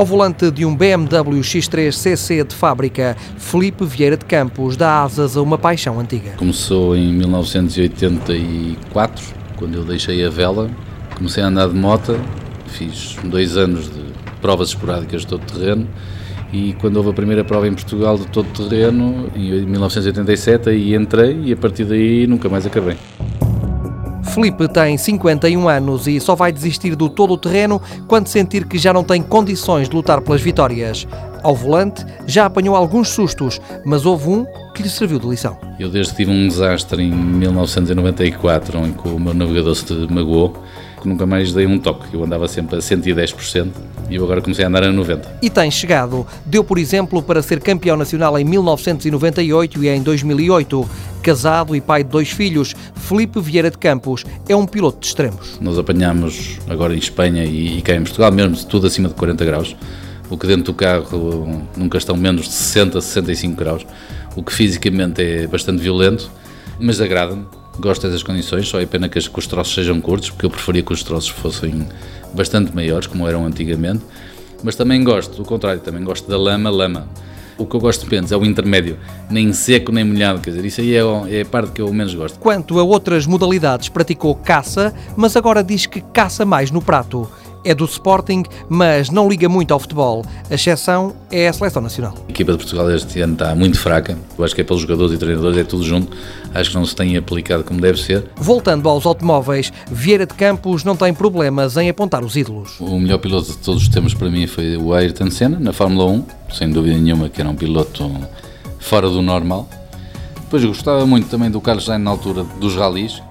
Ao volante de um BMW X3 CC de fábrica, Felipe Vieira de Campos dá asas a uma paixão antiga. Começou em 1984, quando eu deixei a vela, comecei a andar de moto, fiz dois anos de provas esporádicas de todo terreno e quando houve a primeira prova em Portugal de todo terreno, em 1987, aí entrei e a partir daí nunca mais acabei. Felipe tem 51 anos e só vai desistir do todo terreno quando sentir que já não tem condições de lutar pelas vitórias. Ao volante, já apanhou alguns sustos, mas houve um que lhe serviu de lição. Eu desde que tive um desastre em 1994, em que o meu navegador se magoou, que nunca mais dei um toque. Eu andava sempre a 110% e eu agora comecei a andar a 90%. E tem chegado. Deu, por exemplo, para ser campeão nacional em 1998 e em 2008. Casado e pai de dois filhos, Felipe Vieira de Campos é um piloto de extremos. Nós apanhamos agora em Espanha e, e cá em Portugal, mesmo tudo acima de 40 graus, o que dentro do carro nunca estão menos de 60, 65 graus, o que fisicamente é bastante violento, mas agrada-me gosto dessas condições, só é pena que os troços sejam curtos, porque eu preferia que os troços fossem bastante maiores, como eram antigamente. Mas também gosto, do contrário, também gosto da lama, lama. O que eu gosto menos é o intermédio, nem seco nem molhado, quer dizer, isso aí é, é a parte que eu menos gosto. Quanto a outras modalidades, praticou caça, mas agora diz que caça mais no prato é do Sporting, mas não liga muito ao futebol. A exceção é a seleção nacional. A equipa de Portugal este ano está muito fraca. Eu acho que é pelos jogadores e treinadores, é tudo junto. Acho que não se tem aplicado como deve ser. Voltando aos automóveis, Vieira de Campos não tem problemas em apontar os ídolos. O melhor piloto de todos os tempos para mim foi o Ayrton Senna, na Fórmula 1, sem dúvida nenhuma que era um piloto fora do normal. Depois gostava muito também do Carlos Sainz na altura dos rallies.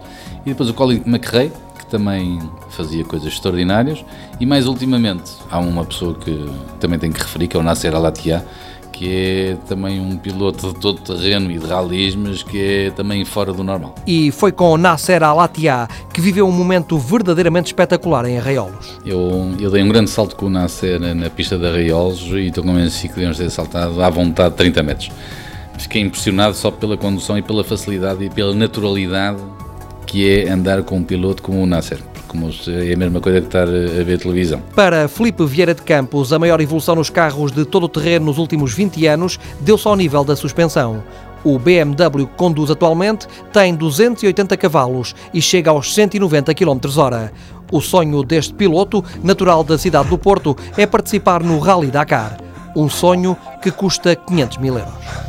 E depois o Colin McRae, também fazia coisas extraordinárias e mais ultimamente há uma pessoa que também tenho que referir, que é o Nasser Alatia, que é também um piloto de todo terreno e de rallies, mas que é também fora do normal. E foi com o Nasser Alatia que viveu um momento verdadeiramente espetacular em Arraiolos. Eu, eu dei um grande salto com o Nasser na pista de Arraiolos e estou convencido que devemos ter saltado à vontade 30 metros. Fiquei impressionado só pela condução e pela facilidade e pela naturalidade que é andar com um piloto como o Nasser. Como é a mesma coisa que estar a ver televisão. Para Felipe Vieira de Campos, a maior evolução nos carros de todo o terreno nos últimos 20 anos deu-se ao nível da suspensão. O BMW que conduz atualmente tem 280 cavalos e chega aos 190 km/h. O sonho deste piloto, natural da cidade do Porto, é participar no Rally Dakar. Um sonho que custa 500 mil euros.